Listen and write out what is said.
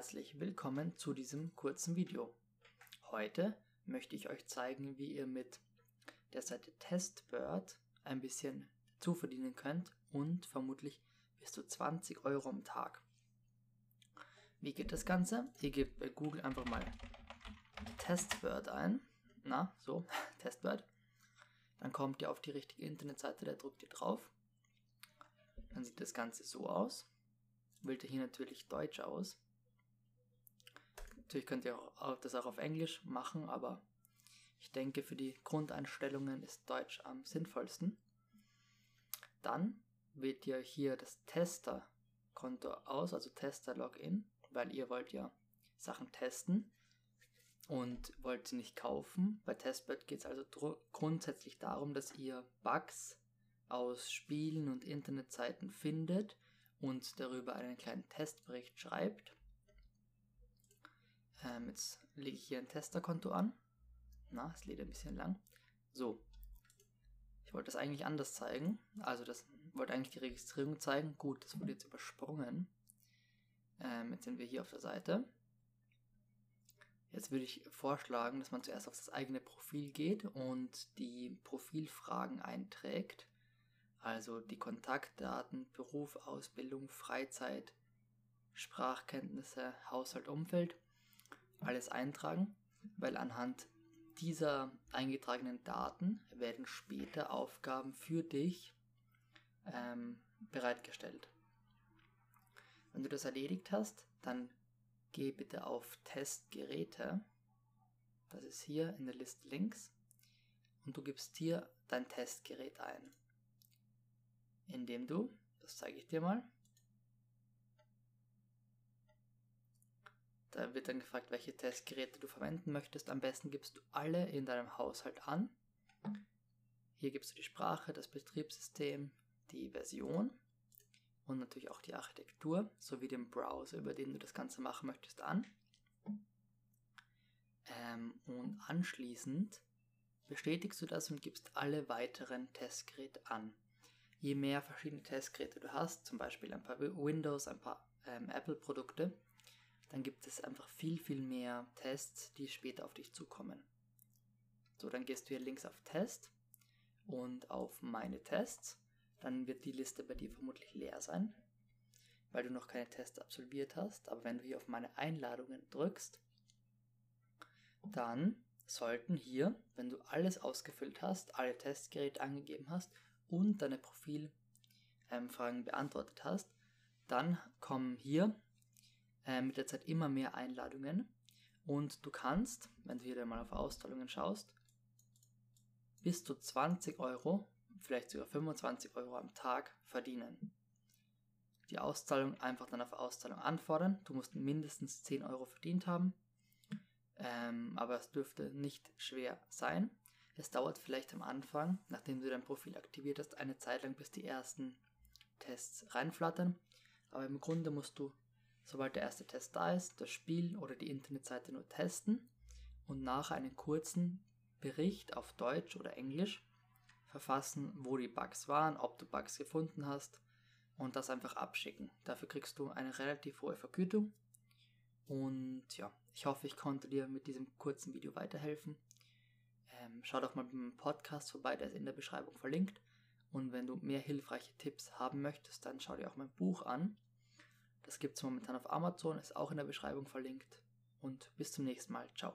herzlich willkommen zu diesem kurzen Video. Heute möchte ich euch zeigen, wie ihr mit der Seite Testbird ein bisschen zuverdienen könnt und vermutlich bis zu 20 Euro am Tag. Wie geht das Ganze? Ihr gebt bei Google einfach mal Testbird ein. Na, so, Testbird. Dann kommt ihr auf die richtige Internetseite, da drückt ihr drauf. Dann sieht das Ganze so aus. Wählt ihr hier natürlich Deutsch aus. Natürlich könnt ihr das auch auf Englisch machen, aber ich denke, für die Grundeinstellungen ist Deutsch am sinnvollsten. Dann wählt ihr hier das Tester-Konto aus, also Tester-Login, weil ihr wollt ja Sachen testen und wollt sie nicht kaufen. Bei Testbed geht es also grundsätzlich darum, dass ihr Bugs aus Spielen und Internetseiten findet und darüber einen kleinen Testbericht schreibt. Ähm, jetzt lege ich hier ein Testerkonto an. Na, es lädt ein bisschen lang. So. Ich wollte das eigentlich anders zeigen. Also das wollte eigentlich die Registrierung zeigen. Gut, das wurde jetzt übersprungen. Ähm, jetzt sind wir hier auf der Seite. Jetzt würde ich vorschlagen, dass man zuerst auf das eigene Profil geht und die Profilfragen einträgt. Also die Kontaktdaten, Beruf, Ausbildung, Freizeit, Sprachkenntnisse, Haushalt, Umfeld. Alles eintragen, weil anhand dieser eingetragenen Daten werden später Aufgaben für dich ähm, bereitgestellt. Wenn du das erledigt hast, dann geh bitte auf Testgeräte. Das ist hier in der Liste links. Und du gibst hier dein Testgerät ein. Indem du, das zeige ich dir mal, Da wird dann gefragt, welche Testgeräte du verwenden möchtest. Am besten gibst du alle in deinem Haushalt an. Hier gibst du die Sprache, das Betriebssystem, die Version und natürlich auch die Architektur sowie den Browser, über den du das Ganze machen möchtest, an. Ähm, und anschließend bestätigst du das und gibst alle weiteren Testgeräte an. Je mehr verschiedene Testgeräte du hast, zum Beispiel ein paar Windows, ein paar ähm, Apple-Produkte, dann gibt es einfach viel, viel mehr Tests, die später auf dich zukommen. So, dann gehst du hier links auf Test und auf Meine Tests. Dann wird die Liste bei dir vermutlich leer sein, weil du noch keine Tests absolviert hast. Aber wenn du hier auf Meine Einladungen drückst, dann sollten hier, wenn du alles ausgefüllt hast, alle Testgeräte angegeben hast und deine Profilfragen ähm, beantwortet hast, dann kommen hier äh, mit der Zeit immer mehr Einladungen und du kannst, wenn du hier mal auf Auszahlungen schaust, bis zu 20 Euro, vielleicht sogar 25 Euro am Tag verdienen. Die Auszahlung einfach dann auf Auszahlung anfordern. Du musst mindestens 10 Euro verdient haben, ähm, aber es dürfte nicht schwer sein. Es dauert vielleicht am Anfang, nachdem du dein Profil aktiviert hast, eine Zeit lang, bis die ersten Tests reinflattern. Aber im Grunde musst du sobald der erste Test da ist, das Spiel oder die Internetseite nur testen und nachher einen kurzen Bericht auf Deutsch oder Englisch verfassen, wo die Bugs waren, ob du Bugs gefunden hast und das einfach abschicken. Dafür kriegst du eine relativ hohe Vergütung. Und ja, ich hoffe, ich konnte dir mit diesem kurzen Video weiterhelfen. Ähm, schau doch mal beim Podcast vorbei, der ist in der Beschreibung verlinkt. Und wenn du mehr hilfreiche Tipps haben möchtest, dann schau dir auch mein Buch an. Das gibt es momentan auf Amazon, ist auch in der Beschreibung verlinkt. Und bis zum nächsten Mal. Ciao.